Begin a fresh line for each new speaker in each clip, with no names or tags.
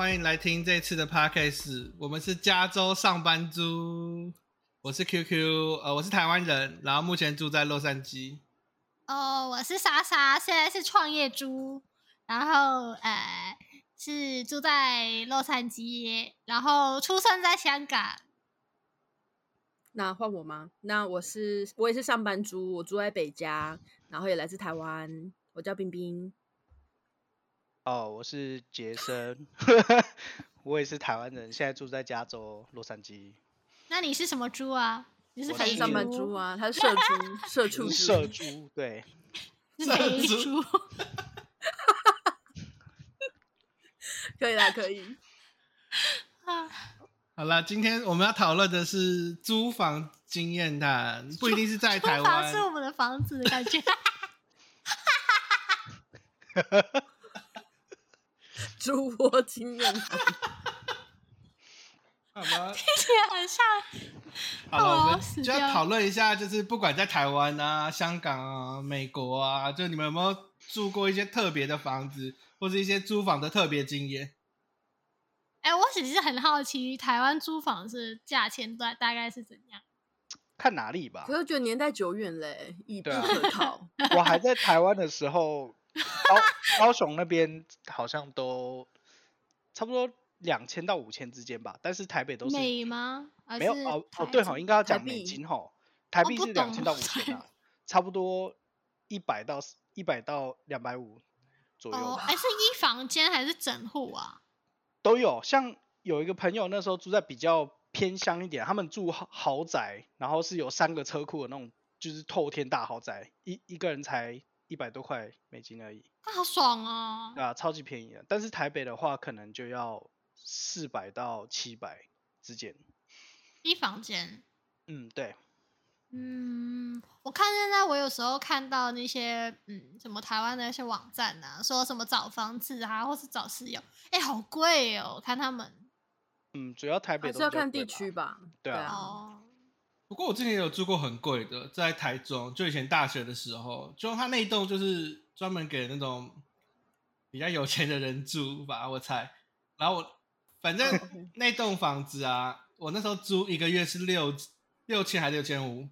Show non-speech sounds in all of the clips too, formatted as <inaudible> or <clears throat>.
欢迎来听这次的 podcast。我们是加州上班族，我是 QQ，呃，我是台湾人，然后目前住在洛杉矶。
哦，我是莎莎，现在是创业猪，然后呃是住在洛杉矶，然后出生在香港。
那换我吗？那我是我也是上班族，我住在北加，然后也来自台湾，我叫冰冰。
哦，我是杰森，我也是台湾人，现在住在加州洛杉矶。
那你是什么猪啊？你是
我
肥
是
上班猪啊，他是 <laughs> 社猪，社畜猪。
社猪，对，<laughs>
是肥
社
猪。
可以啦，可以。<laughs>
好啦，今天我们要讨论的是租房经验谈，不一定是在台湾
是。我们的房子的感觉。
猪窝经验谈，<laughs>
好吧，
听起来很像。
好了，我
哦
们就要讨论一下，就是不管在台湾啊、香港啊、美国啊，就你们有没有住过一些特别的房子，或是一些租房的特别经验？
哎、我其实很好奇，台湾租房是价钱大大概是怎样？
看哪里吧
可。是觉得年代久远嘞，已不
对啊
可考。<laughs>
我还在台湾的时候，高高雄那边好像都差不多两千到五千之间吧，但是台北都是
美吗？
没有哦哦对哈，应该要讲美金哈，台币是两千到五千啊，<laughs> 差不多一百到一百到两百五左右
哦，
吧
哎、是一房间还是整户啊？<laughs>
都有。像有一个朋友那时候住在比较偏乡一点，他们住豪豪宅，然后是有三个车库的那种，就是透天大豪宅，一一个人才一百多块美金而已，
那好爽哦！
啊，超级便宜的。但是台北的话，可能就要四百到七百之间。
一房间。
嗯，对，
嗯，我看现在我有时候看到那些嗯什么台湾的那些网站啊，说什么找房子啊，或是找室友，哎、好贵哦！我看他们
嗯，主要台北
还
都
是要看地区吧。
对啊
哦，
不过我之前也有住过很贵的，在台中，就以前大学的时候，就他那一栋就是专门给那种比较有钱的人住吧，我猜。然后我反正那栋房子啊，我那时候租一个月是六六千还是六千五？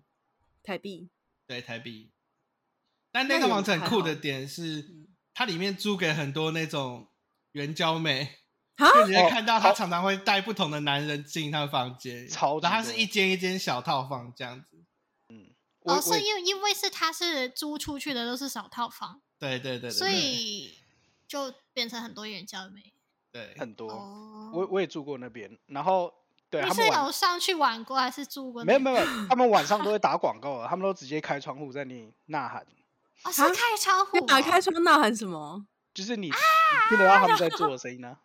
台币
对，台币。但
那也
那栋房子很酷的点是，它里面租给很多那种援交妹，
啊，
就你会
哦
看到
他
常常会带不同的男人进他的房间，
超级多
然后他是一间一间小套房这样子。
嗯
哦，是
我
因为因为是他是租出去的都是小套房，
对对对对，
所以就变成很多援交妹。
对。
很多，
哦，
我我也住过那边，然后对
你是
他们
有上去玩过还是住过？
没有没有，他们晚上都会打 <laughs> 广告的，他们都直接开窗户在那呐喊，
哦，是
啊
开窗户、
打开窗呐喊什么？
就是你你听得到他们在做的声音呢、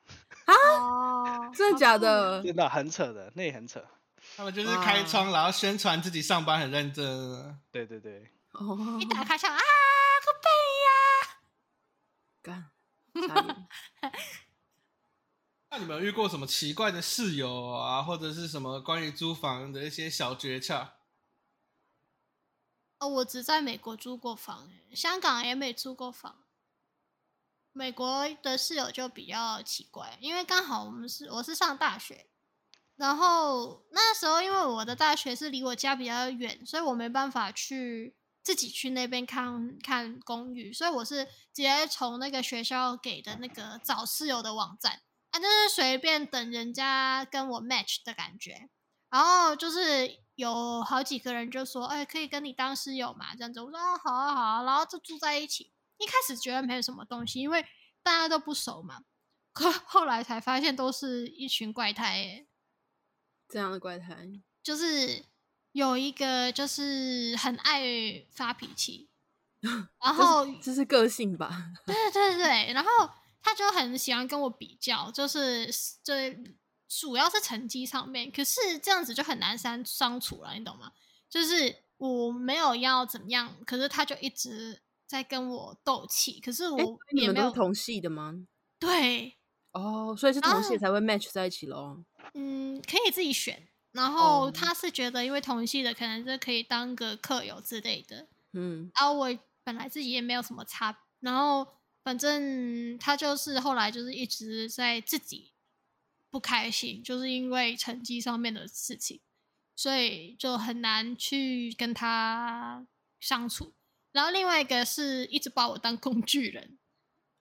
哦，
真的假的？
真的很扯的，那也很扯。
他们就是开窗，然后宣传自己上班很认真。
对对对，
哦
一，打开窗啊，个
干，差点 <laughs>
那你们有遇过什么奇怪的室友啊，或者是什么关于租房的一些小诀窍？
哦，我只在美国租过房，香港也没租过房。美国的室友就比较奇怪，因为刚好我们是我是上大学，然后那时候因为我的大学是离我家比较远，所以我没办法去自己去那边看看公寓，所以我是直接从那个学校给的那个找室友的网站，啊，就是随便等人家跟我 match 的感觉。然后就是有好几个人就说，哎，可以跟你当室友嘛？这样子，我说啊，好啊，好啊，然后就住在一起。一开始觉得没有什么东西，因为大家都不熟嘛。可后来才发现，都是一群怪胎、欸，
这样的怪胎。
就是有一个就是很爱发脾气 <laughs> <laughs> 然后
这是个性吧？
对对对，然后他就很喜欢跟我比较，就是就是主要是成绩上面，可是这样子就很难相相处了，你懂吗？就是我没有要怎么样，可是他就一直在跟我斗气，可是
哎
我也没有
你们都是同系的吗？
对，
哦，所以是同系
啊
才会 match 在一起喽。
嗯，可以自己选。然后
哦
他是觉得，因为同系的可能就可以当个客友之类的，
嗯，
然后，我本来自己也没有什么差，然后反正他就是后来就是一直在自己不开心，就是因为成绩上面的事情，所以就很难去跟他相处。然后另外一个是一直把我当工具人，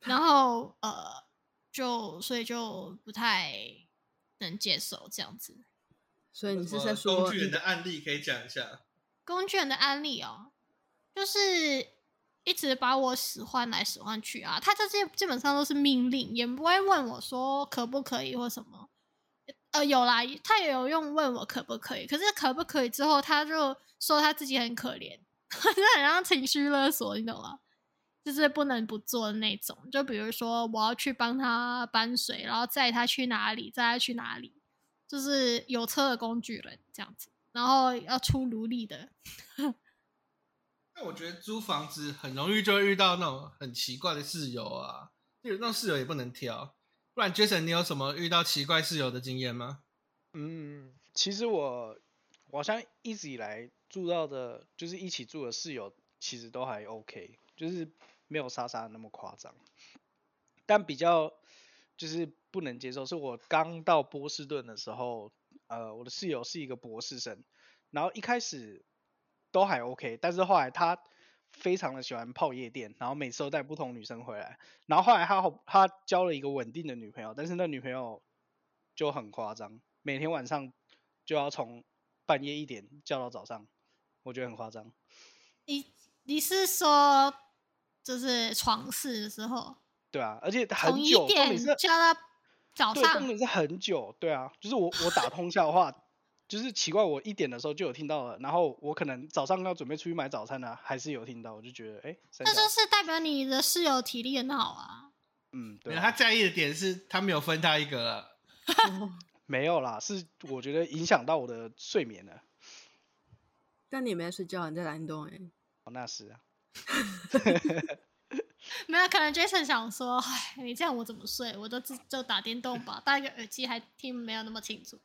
然后呃，就所以就不太能接受这样子。
所以你是在说
工具人的案例可以讲一下？
工具人的案例哦，就是一直把我使唤来使唤去啊，他这些基本上都是命令，也不会问我说可不可以或什么。呃，有啦，他也有用问我可不可以，可是可不可以之后，他就说他自己很可怜，<laughs> 真的很像情绪勒索，你懂吗？就是不能不做的那种。就比如说，我要去帮他搬水，然后载他去哪里，载他去哪里，就是有车的工具人这样子，然后要出奴隶的。<laughs>
那我觉得租房子很容易就会遇到那种很奇怪的室友啊，有那种室友也不能挑。不然，Jason，你有什么遇到奇怪室友的经验吗？
嗯，其实我我好像一直以来住到的，就是一起住的室友，其实都还 OK，就是没有莎莎那么夸张。但比较就是不能接受，是我刚到波士顿的时候，呃，我的室友是一个博士生，然后一开始都还 OK，但是后来他非常的喜欢泡夜店，然后每次都带不同女生回来，然后后来他好他交了一个稳定的女朋友，但是那女朋友就很夸张，每天晚上就要从半夜一点叫到早上，我觉得很夸张。
你你是说就是床事的时候，
对啊，而且
从
很久，重
一点叫到早上，
点是很久，对啊，就是我我打通宵的话，就是奇怪，我一点的时候就有听到了，然后我可能早上要准备出去买早餐呢、还是有听到，我就觉得哎，
那就是代表你的室友体力很好啊。
嗯，对
他在意的点是他没有分他一个了。<laughs>
没有啦，是我觉得影响到我的睡眠了，
但你没有睡觉，你在打电动哎。
哦，那是啊，<laughs>
没有，可能 Jason 想说，哎，你这样我怎么睡？我都自就打电动吧，戴个耳机还听没有那么清楚。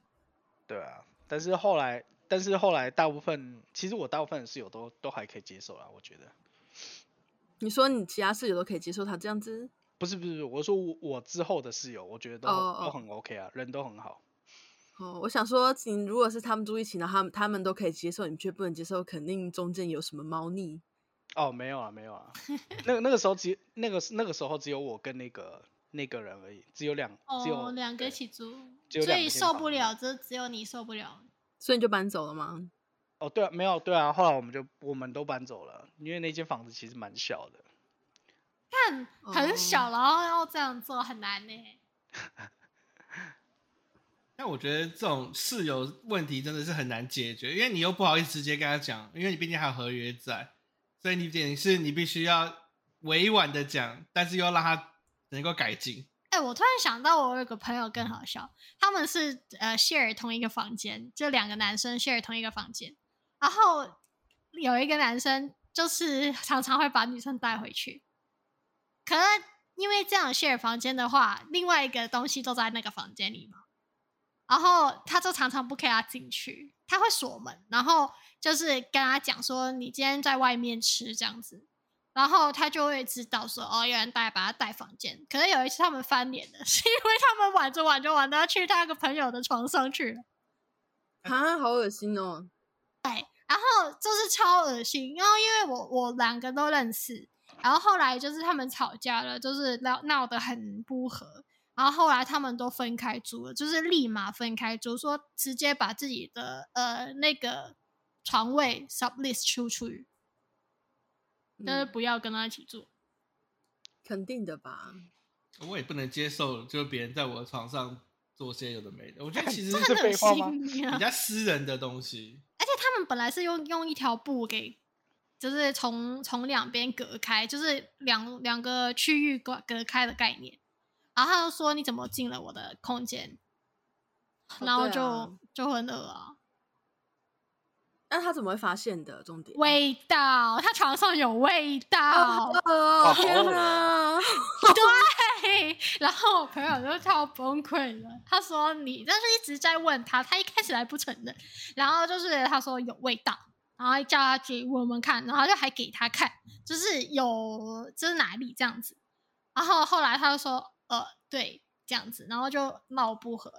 对啊，但是后来，但是后来大部分，其实我大部分的室友都都还可以接受啊，我觉得。
你说你其他室友都可以接受他这样子？
不是不是，我说我我之后的室友，我觉得都、都很 OK 啊，人都很好。
哦，我想说，你如果是他们住一起，然后他们他们都可以接受，你却不能接受，肯定中间有什么猫腻。
哦，没有啊，没有啊，那个那个时候只那个那个时候只有我跟那个那个人而已，只有两只有
哦，两个一起住，所以受不了，这只有你受不了。
所以你就搬走了吗？
哦，对啊，没有对啊，后来我们就我们都搬走了，因为那间房子其实蛮小的。
但很
哦
小，然后要这样做很难呢。<laughs>
但我觉得这种室友问题真的是很难解决，因为你又不好意思直接跟他讲，因为你毕竟还有合约在，所以你等于是你必须要委婉的讲，但是又让他能够改进。
哎、我突然想到，我有个朋友更好笑，他们是呃 share 同一个房间，就两个男生 share 同一个房间，然后有一个男生就是常常会把女生带回去，可能因为这样 share 房间的话，另外一个东西都在那个房间里嘛，然后他就常常不给他进去，他会锁门，然后就是跟他讲说你今天在外面吃这样子，然后他就会知道说，哦，有人带把他带房间。可是有一次他们翻脸了，<laughs> 是因为他们玩着玩着玩到去他那个朋友的床上去了，
啊，好恶心哦！
对然后就是超恶心。然后因为我我两个都认识，然后后来就是他们吵架了，就是闹闹得很不和。然后后来他们都分开住了，就是立马分开住，说直接把自己的呃那个床位 sublist 出去，但是
嗯，
不要跟他一起住。
肯定的吧？
我也不能接受，就是别人在我的床上做些有的没的。我觉得其实
是
很恶
废话吗
心啊
比较私人的东西。
而且他们本来是用用一条布给，就是从从两边隔开，就是两两个区域隔隔开的概念。然后他就说：“你怎么进了我的空间？”
哦
然后就、就很恶啊，
那他怎么会发现的？重点
味道，他床上有味道。
哦，天
恶
哪！<laughs>
对，然后我朋友就超崩溃了。他说你，但是一直在问他，他一开始还不承认，然后就是他说有味道，然后叫他给我们看，然后就还给他看，就是有这是哪里这样子。然后后来他就说呃对这样子，然后就闹不和。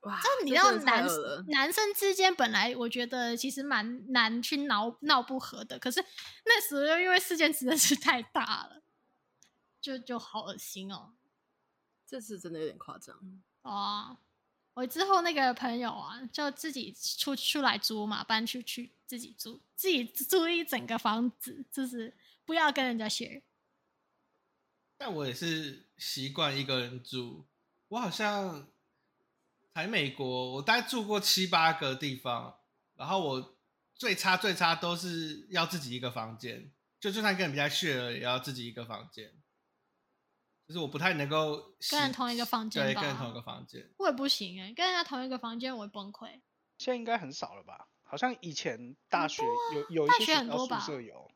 哇，
就你
这
知道男男生之间本来我觉得其实蛮难去闹闹不和的，可是那时候因为事件实在是太大了，就就好恶心哦。
这次真的有点夸张。
哦，我之后那个朋友啊，就自己出出来租嘛，搬出去自己租，自己租一整个房子，就是不要跟人家 share。
但我也是习惯一个人住。我好像来美国，我大概住过七八个地方，然后我最差最差都是要自己一个房间，就就算跟人家 share 也要自己一个房间。就是我不太能够
跟人同一个房间
对，跟人同一个房间。
我也不行哎、跟人家同一个房间我会崩溃。
现在应该很少了吧？好像以前大学有有一
大学
些学校宿
很多吧
舍有，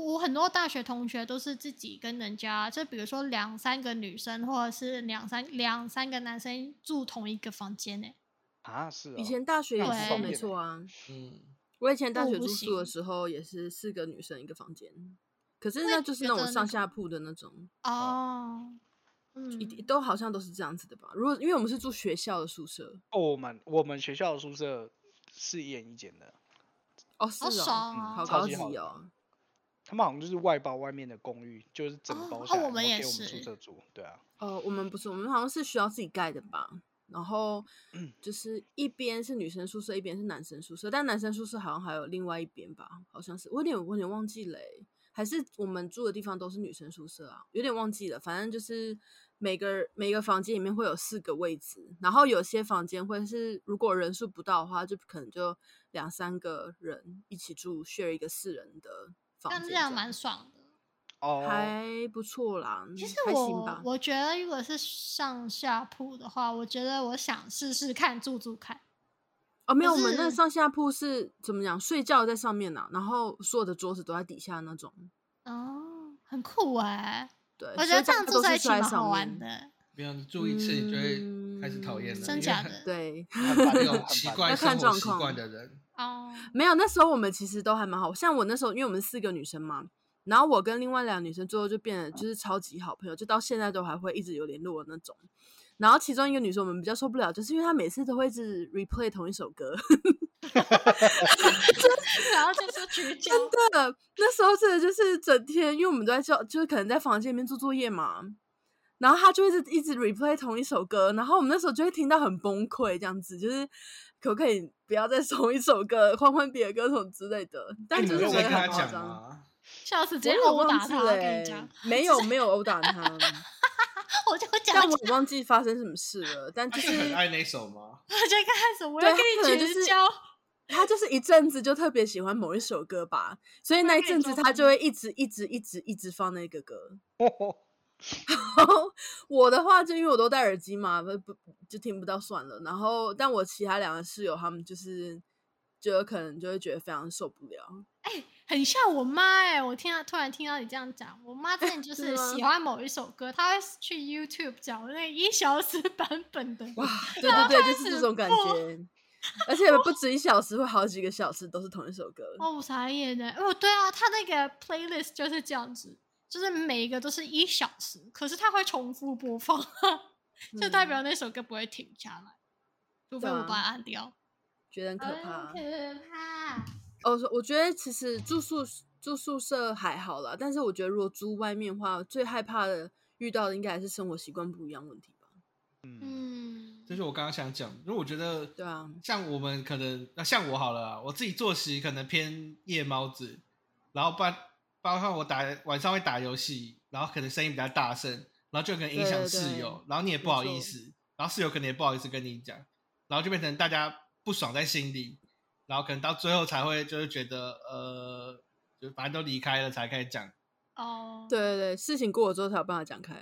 我我很多大学同学都是自己跟人家，就比如说两三个女生，或者是两三两三个男生住同一个房间呢、
啊，是哦
以前大学也是没错啊，
嗯，<sniffs>
我以前大学住宿的
行。
时候也是四个女生一个房间，可是
会
那就是那种上下铺的那种，
哦，
一
嗯，
都好像都是这样子的吧？如果因为我们是住学校的宿舍，
哦，我们我们学校的宿舍是一人一间的，
哦，是
好
哦，
爽
好高级哦。
他们好像就是外包外面的公寓，就是整包下来，
我们也
是给我们宿
是
舍住。对啊，
哦，我们不是，我们好像是需要自己盖的吧？然后
嗯 <clears throat>
就是一边是女生宿舍，一边是男生宿舍，但男生宿舍好像还有另外一边吧？好像是，我有点我有点忘记嘞欸、还是我们住的地方都是女生宿舍啊？有点忘记了，反正就是每个每个房间里面会有四个位置，然后有些房间会是如果人数不到的话，就可能就两三个人一起住，share 一个四人的房间，
但这样蛮爽的。
哦，
还不错啦，
其实
还行吧
我。我觉得，如果是上下铺的话，我觉得我想试试看住住看。
哦，没有，我们那
是
上下铺是怎么讲？睡觉在上面呢、然后所有的桌子都在底下那种。
哦，很酷哎、
对，
我觉得这样住在一起蛮好。玩的。
没有你住一次，你就会开始讨厌了，
嗯
真假的
对，
奇怪
要看
生活习
状况
惯的人，
哦，
没有，那时候我们其实都还蛮好。像我那时候，因为我们四个女生嘛，然后我跟另外两个女生最后就变得就是超级好朋友，就到现在都还会一直有联络的那种。然后其中一个女生我们比较受不了，就是因为她每次都会一直 replay 同一首歌，<laughs>
然后就说绝交。
真的，那时候真的就是整天，因为我们都在教，就是可能在房间里面做作业嘛，然后他就一直一直 replay 同一首歌，然后我们那时候就会听到很崩溃，这样子，就是可不可以不要再同一首歌，换换别的歌什么之类的？但就是我也
没有在跟他
很夸张，
讲吗？
笑死，直接殴打他，
没有没有殴打他，<laughs>
我就讲，
但我也忘记发生什么事了，但就是
很爱那首吗？<laughs>
我就开始我要跟你绝交。
他就是一阵子就特别喜欢某一首歌吧，所以那一阵子他就会一直一直一直一直放那个歌。<laughs> 我的话，就因为我都戴耳机嘛，不不就听不到算了。然后，但我其他两个室友他们就是，就有可能就会觉得非常受不了。
哎很像我妈哎、我听到突然听到你这样讲，我妈之前就 <laughs> 是喜欢某一首歌，她会去 YouTube 找那一小时版本的。
哇，对对对，就是这种感觉，<laughs> 而且不止一小时，会好几个小时都是同一首歌。
哦，我傻眼呢。哦，对啊，她那个 playlist 就是这样子，就是每一个都是一小时，可是它会重复播放，<laughs> 就代表那首歌不会停下来，除非我把它按掉。
觉得很可怕。
可怕。
哦，我觉得其实住宿住宿舍还好啦，但是我觉得如果住外面的话，最害怕的遇到的应该还是生活习惯不一样问题吧。
嗯，
嗯，
这是我刚刚想讲，因为我觉得，
对啊，
像我们可能，那像我好了啊，我自己作息可能偏夜猫子，然后包包括我打晚上会打游戏，然后可能声音比较大声，然后就可能影响
对对
室友，然后你也不好意思，然后室友可能也不好意思跟你讲，然后就变成大家不爽在心里，然后可能到最后才会就是觉得呃，就反正都离开了才开始讲，
哦，
对对对，事情过了之后才有办法讲开。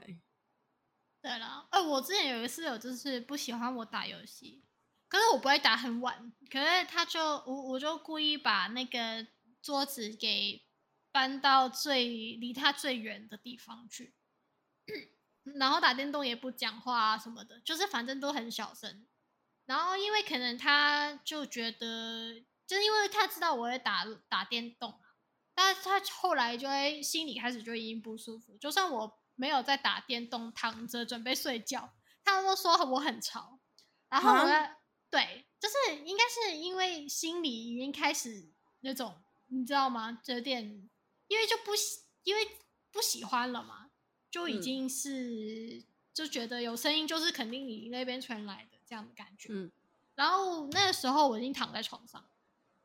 对了，呃，我之前有一个室友就是不喜欢我打游戏，可是我不会打很晚，可是他就我我就故意把那个桌子给搬到最离他最远的地方去，然后打电动也不讲话啊什么的，就是反正都很小声。然后因为可能他就觉得，就是因为他知道我会打打电动啊，但是他后来就会心里开始就已经不舒服，就算我没有在打电动，躺着准备睡觉，他都说我很吵。然后我对，就是应该是因为心里已经开始那种，你知道吗？有点因为就不喜，因为不喜欢了嘛，就已
嗯
经是、就觉得有声音就是肯定你那边传来的这样的感觉。
嗯
然后那个时候我已经躺在床上，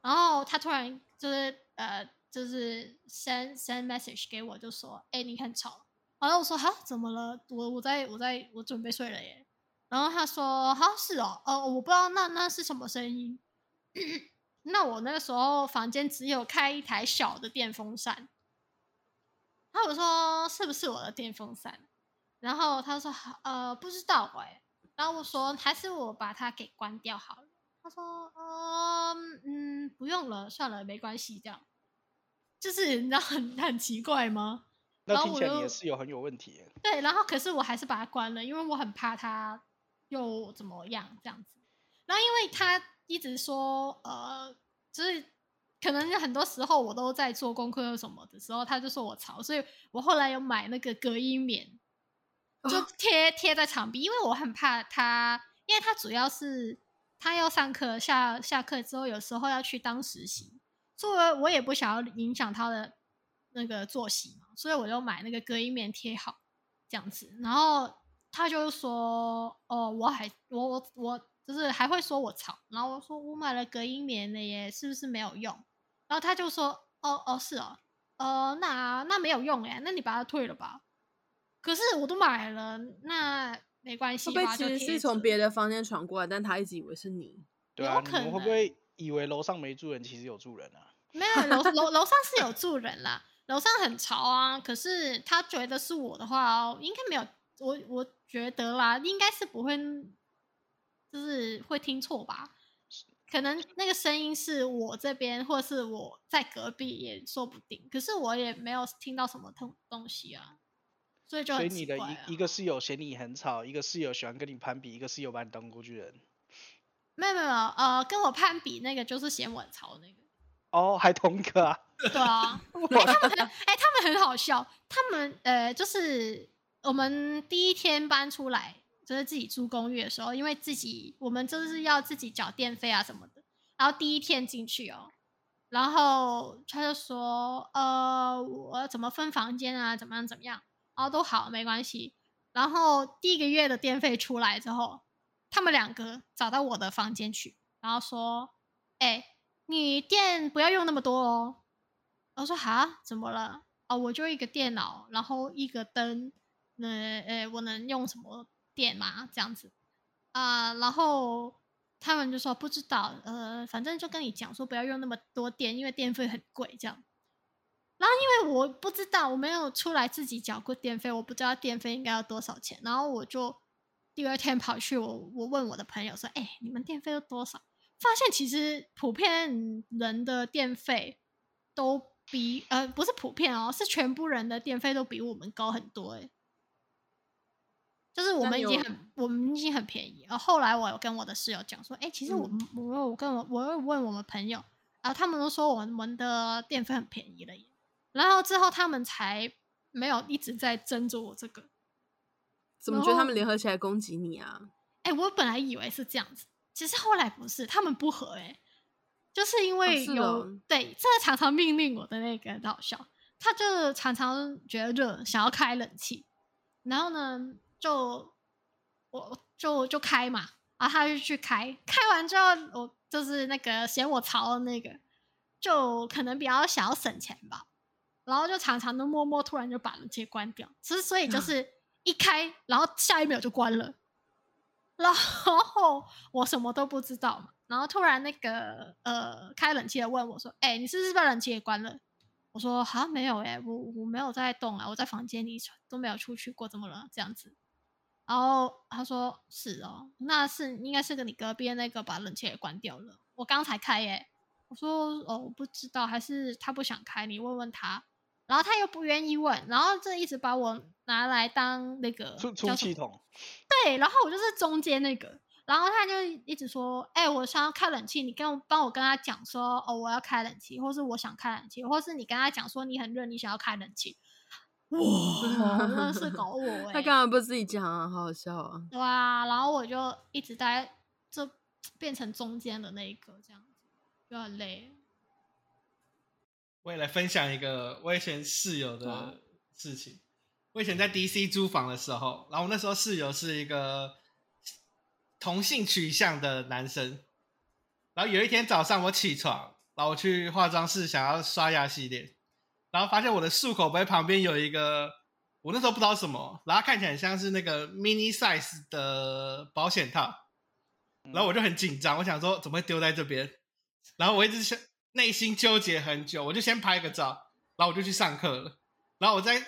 然后他突然就是呃，就是 send send message 给我，就说：“哎、你很吵。”然后我说：“哈，怎么了？我我在我在我准备睡了耶。”然后他说：“哈，是哦，哦，我不知道那那是什么声音。<clears throat> 那我那个时候房间只有开一台小的电风扇。然后我说：是不是我的电风扇？然后他说：呃，不知道哎、然后我说还是我把它给关掉好了。他说，嗯，嗯，不用了，算了，没关系，这样。就是你知道很很奇怪吗？
那听起来你
然后我就
的室友很有问题耶。
对，然后可是我还是把它关了，因为我很怕它又怎么样这样子。然后因为他一直说，呃，就是可能很多时候我都在做功课什么的时候，他就说我吵，所以我后来有买那个隔音棉，就
哦。
贴贴在墙壁，因为我很怕他，因为他主要是他要上课，下下课之后有时候要去当实习，所以我我也不想要影响他的那个作息嘛，所以我就买那个隔音棉贴好这样子，然后他就说，哦，我还我我我就是还会说我吵，然后我说我买了隔音棉了耶，是不是没有用？然后他就说，哦哦是哦，呃那那没有用哎，那你把它退了吧。可是我都买了，那没关系吧，
会不会其实是从别的房间传过来，但他一直以为是你？
对啊，
可能
们会不会以为楼上没住人，其实有住人啊？
没有楼楼楼上是有住人啦，楼上很潮啊。可是他觉得是我的话哦，应该没有，我我觉得啦，应该是不会，就是会听错吧。可能那个声音是我这边，或是我在隔壁也说不定。可是我也没有听到什么东东西啊，所以就很
所以你的一一个室友嫌你很吵，一个室友喜欢跟你攀比，一个室友把你当工具人。
没有没有呃，跟我攀比那个就是嫌我很吵那个。
哦，还同一个啊？
对啊，<laughs> 哎、他们很哎、他们很好笑，他们呃，就是我们第一天搬出来，就是自己租公寓的时候，因为自己我们就是要自己缴电费啊什么的，然后第一天进去哦，然后他就说，呃，我怎么分房间啊，怎么样怎么样，然后都好没关系，然后第一个月的电费出来之后，他们两个找到我的房间去，然后说，哎、你电不要用那么多哦。我说哈，怎么了？哦，我就一个电脑，然后一个灯，呃呃，我能用什么电嘛？这样子啊、然后他们就说不知道，呃，反正就跟你讲说不要用那么多电，因为电费很贵，这样。然后因为我不知道，我没有出来自己缴过电费，我不知道电费应该要多少钱，然后我就第二天跑去我我问我的朋友说，哎、你们电费都多少？发现其实普遍人的电费都比呃不是普遍哦，是全部人的电费都比我们高很多诶。就是我们已经很我们已经很便宜。然后后来我有跟我的室友讲说，哎、其实我们、我有跟我我有问我们朋友，然后他们都说我们的电费很便宜了耶。然后之后他们才没有一直在争着我这个。
怎么觉得他们联合起来攻击你啊？
哎、我本来以为是这样子，其实后来不是，他们不合哎、就是因为有、对这个常常命令我的那个很好笑，他就常常觉得热，想要开冷气，然后呢就我就就开嘛，然后他就去开，开完之后我就是那个嫌我吵的那个，就可能比较想要省钱吧，然后就常常都默默突然就把冷气关掉，其实所以就是一开，然后下一秒就关了。然后我什么都不知道嘛，然后突然那个呃开冷气的问我说：“哎、你是不是把冷气也关了？”我说：“好像没有哎、我我没有在动啊，我在房间里都没有出去过，怎么了？这样子。”然后他说：“是哦，那是应该是跟你隔壁那个把冷气也关掉了，我刚才开耶。”我说：“哦，我不知道，还是他不想开，你问问他。”然后他又不愿意问，然后这一直把我拿来当那个
出出气筒，
对，然后我就是中间那个，然后他就一直说：“哎、我想要开冷气，你跟我帮我跟他讲说，哦，我要开冷气，或是我想开冷气，或是你跟他讲说你很热，你想要开冷气。”哇，真的是搞我哎、<laughs>
他干嘛不自己讲啊？好好笑啊！
对啊，然后我就一直待，就变成中间的那一个，这样子就很累。
我也来分享一个我以前室友的事情。我以前在 DC 租房的时候，然后我那时候室友是一个同性取向的男生。然后有一天早上我起床，然后我去化妆室想要刷牙洗脸，然后发现我的漱口杯旁边有一个，我那时候不知道什么，然后看起来很像是那个 mini size 的保险套，然后我就很紧张，我想说怎么会丢在这边？然后我一直想内心纠结很久，我就先拍个照，然后我就去上课了。然后我在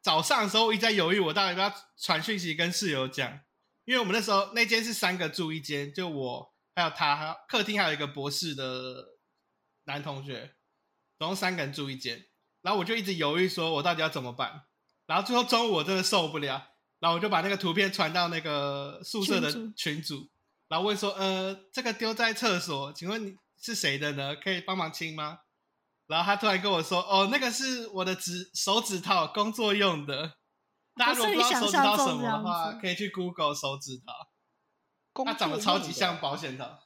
早上的时候我一直在犹豫，我到底要不要传讯息跟室友讲，因为我们那时候那间是三个住一间，就我还有他，还有客厅还有一个博士的男同学，总共三个人住一间。然后我就一直犹豫，说我到底要怎么办。然后最后中午我真的受不了，然后我就把那个图片传到那个宿舍的
群组，
然后问说，呃，这个丢在厕所，请问你是谁的呢？可以帮忙清吗？然后他突然跟我说，哦，那个是我的指手指套，工作用的。大家如果不知道手指套什么的话，可以去 Google 手指套，它长得超级像保险套。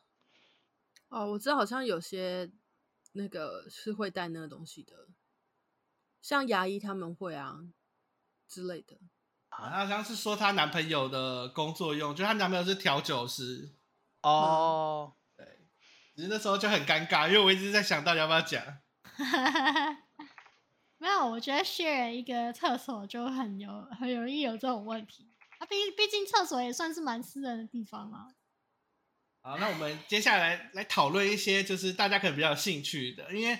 哦，我知道好像有些那个是会带那个东西的，像牙医他们会啊之类的。
好像是说她男朋友的工作用，就她男朋友是调酒师，
哦，
对，只是那时候就很尴尬，因为我一直在想到底要不要讲。<laughs>
没有，我觉得 share 一个厕所就很有很容易有这种问题。啊，毕毕竟厕所也算是蛮私人的地方啊。
好，那我们接下来来讨论一些就是大家可能比较有兴趣的，因为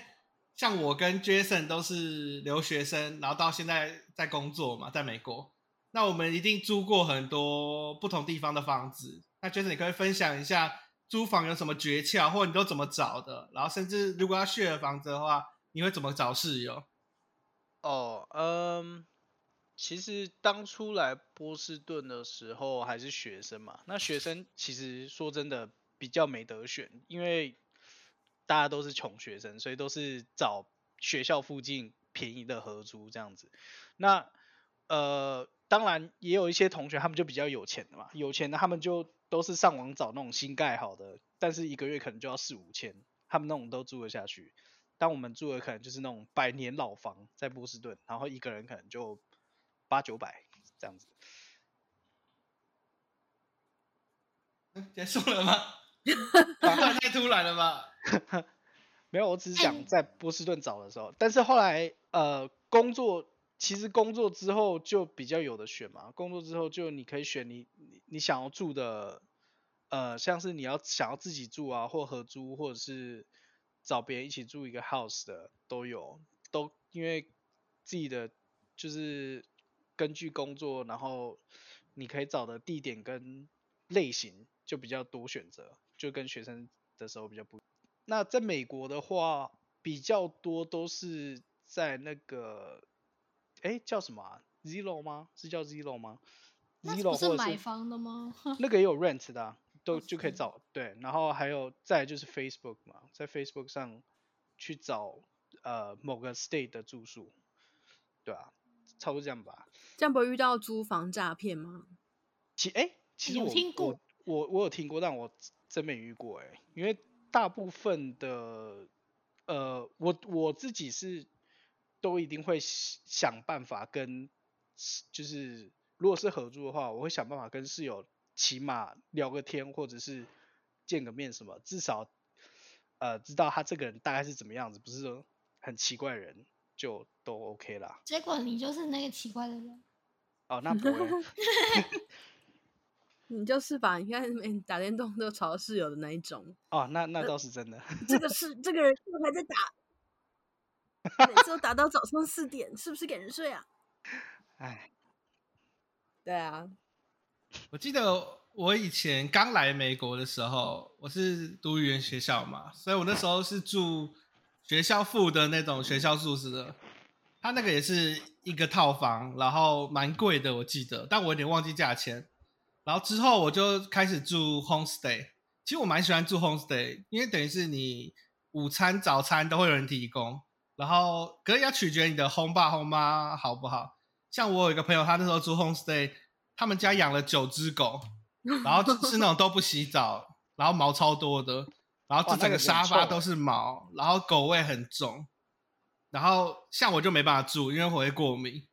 像我跟 Jason 都是留学生，然后到现在在工作嘛，在美国，那我们一定租过很多不同地方的房子。那 Jason，你可以分享一下租房有什么诀窍，或者你都怎么找的？然后甚至如果要血的房子的话，你会怎么找室友？
哦，嗯，其实当初来波士顿的时候还是学生嘛，那学生其实说真的比较没得选，因为大家都是穷学生，所以都是找学校附近便宜的合租这样子。那呃，当然也有一些同学他们就比较有钱的嘛，有钱的他们就都是上网找那种新盖好的，但是一个月可能就要四五千，他们那种都住得下去。但我们住的可能就是那种百年老房，在波士顿，然后一个人可能就八九百这样子。
结束了吗？<laughs> 太突然了吧？<laughs>
没有，我只是
哎
讲在波士顿找的时候，但是后来呃工作，其实工作之后就比较有的选嘛。工作之后就你可以选你你你想要住的，呃，像是你要想要自己住啊，或合租，或者是找别人一起住一个 house 的都有，都因为自己的就是根据工作，然后你可以找的地点跟类型就比较多选择，就跟学生的时候比较不。那在美国的话，比较多都是在那个，哎，叫什么啊？Zillow 吗？是叫 Zillow 吗
不是
或者是
买房的吗？<laughs>
那个也有 rent 的、啊，都
哦
就可以找对，然后还有再就是 Facebook 嘛，在 Facebook 上去找呃某个 state 的住宿，对啊，差不多这样吧。
这样不会遇到租房诈骗吗？
其哎，其实我
有听过
我我我有听过，但我真没遇过哎，因为大部分的呃，我我自己是都一定会想想办法跟，就是如果是合租的话，我会想办法跟室友起码聊个天，或者是见个面什么，至少呃知道他这个人大概是怎么样子，不是说很奇怪的人就都 OK 啦。
结果你就是那个奇怪的人。
哦，那不会。<laughs>
你就是吧你看每打电动都吵到室友的那一种，
哦，那那倒是真的。
这个是这个人是不是还在打，每次都打到早上四点，是不是给人睡啊？<laughs>
哎，
对啊，
我记得我以前刚来美国的时候，我是读语言学校嘛，所以我那时候是住学校附的那种学校宿舍，它那个也是一个套房，然后蛮贵的，我记得，但我有点忘记价钱。然后之后我就开始住 homestay，其实我蛮喜欢住 homestay，因为等于是你午餐、早餐都会有人提供，然后可是要取决你的 home 爸 home 妈好不好。像我有一个朋友，他那时候住 homestay，他们家养了九只狗，然后是那种都不洗澡，然后毛超多的，然后这整个沙发都是毛，然后狗味很重，然后像我就没办法住，因为我会过敏。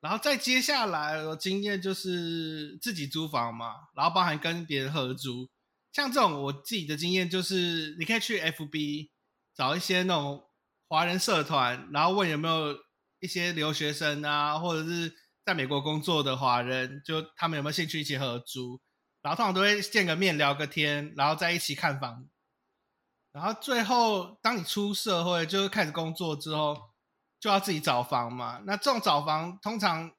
然后再接下来我经验就是自己租房嘛，然后包含跟别人合租，像这种我自己的经验就是，你可以去 FB 找一些那种华人社团，然后问有没有一些留学生啊，或者是在美国工作的华人，就他们有没有兴趣一起合租，然后通常都会见个面聊个天，然后在一起看房。然后最后，当你出社会，就是开始工作之后，就要自己找房嘛。那这种找房通常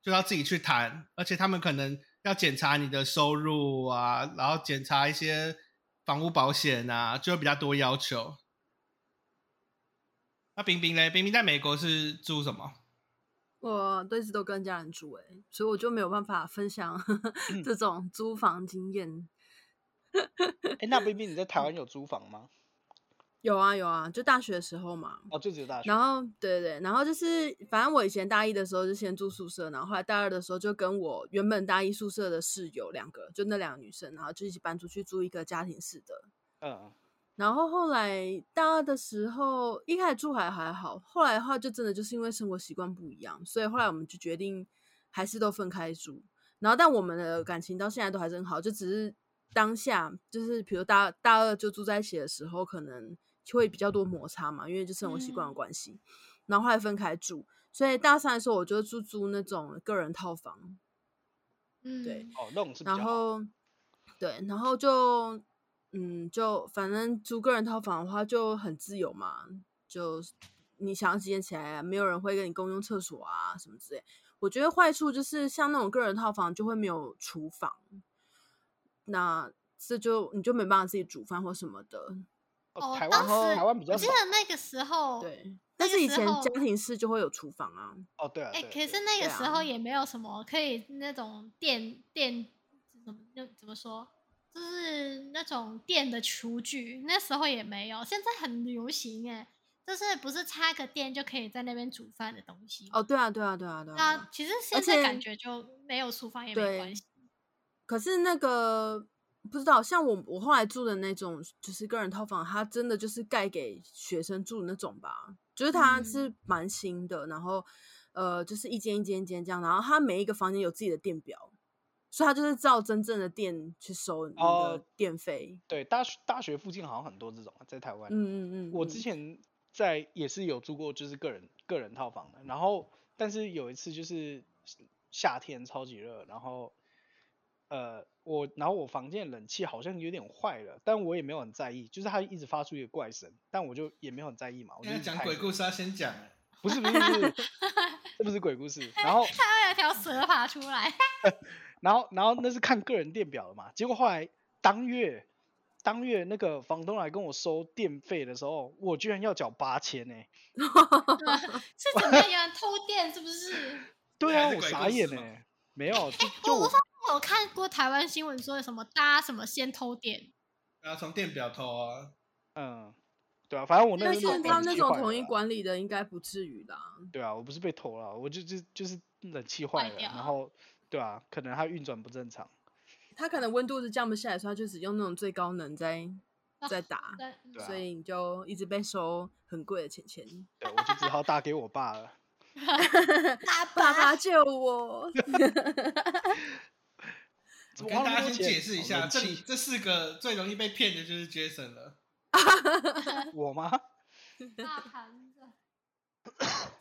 就要自己去谈，而且他们可能要检查你的收入啊，然后检查一些房屋保险啊，就会比较多要求。那冰冰嘞？冰冰在美国是住什么？
我都一直都跟家人住、欸，所以我就没有办法分享 <laughs> 这种租房经验。
哎，那冰冰你在台湾有租房吗？
有啊有啊，就大学的时候嘛。
哦，就只有大学。
然后对对对，然后就是反正我以前大一的时候就先住宿舍，然后后来大二的时候就跟我原本大一宿舍的室友两个，就那两个女生，然后就一起搬出去住一个家庭式的。
嗯，
然后后来大二的时候，一开始住还还好，后来的话就真的就是因为生活习惯不一样，所以后来我们就决定还是都分开住。然后但我们的感情到现在都还是很好，就只是当下就是比如大大二就住在一起的时候，可能就会比较多摩擦嘛，因为就生活习惯的
嗯
关系。然后后来分开住，所以大三的时候我就住租那种个人套房，
嗯，
对
哦，那种是。
然后对，然后就嗯，就反正租个人套房的话就很自由嘛，就你想要几点起来啊，没有人会跟你共用厕所啊什么之类。我觉得坏处就是像那种个人套房就会没有厨房，那这就你就没办法自己煮饭或什么的。
哦，
哦台湾
当时
台湾比较少
我记得那个时候，
对，但是以前家庭式就会有厨房啊。
哦，对啊，
哎、可是那个时候
啊
也没有什么可以那种电电怎么就怎么说，就是那种电的厨具，那时候也没有，现在很流行哎，就是不是插个电就可以在那边煮饭的东西
哦，对啊，对啊，对啊，对啊。
那其实现在感觉就没有厨房也没
对
关系，
可是那个不知道，像我我后来住的那种就是个人套房，它真的就是盖给学生住的那种吧，就是它
嗯
是蛮新的，然后呃就是一间一间一间这样，然后它每一个房间有自己的电表，所以它就是照真正的电去收你的
哦
电费。
对大学大学附近好像很多这种，在台湾。
嗯嗯嗯，
我
嗯
之前在也是有住过，就是个人个人套房的。然后，但是有一次就是夏天超级热，然后呃我然后我房间的冷气好像有点坏了，但我也没有很在意，就是它一直发出一个怪声，但我就也没有很在意嘛。我就
讲鬼故事要先讲欸，
不是不是不是，这不是鬼故事。然后
它会有条蛇爬出来，<laughs>
然后然后那是看个人电表的嘛，结果后来当月当月那个房东来跟我收电费的时候，我居然要缴八千 <laughs> 呢。
是怎么样？有人偷电是不是？<laughs>
对啊，我傻眼呢。没有，就就我
有看过台湾新闻说什么搭什么先偷电，
然后从电表偷啊，
嗯，对啊，反正我那
但
个冷
是他那
气
种统一管理的应该不至于啦。
对啊，我不是被偷了，我就就就是冷气坏了，然后对啊，可能它运转不正常。
它可能温度是降不下来，所以它就只用那种最高能在
啊
在打，所以你就一直被收很贵的钱钱。<laughs>
对，我就只好打给我爸了。
爸 <laughs>
爸爸救我！<laughs>
我跟大家先解释一下，这里这四个最容易被骗的就是 Jason 了。<laughs>
我吗？
大盘子。<laughs>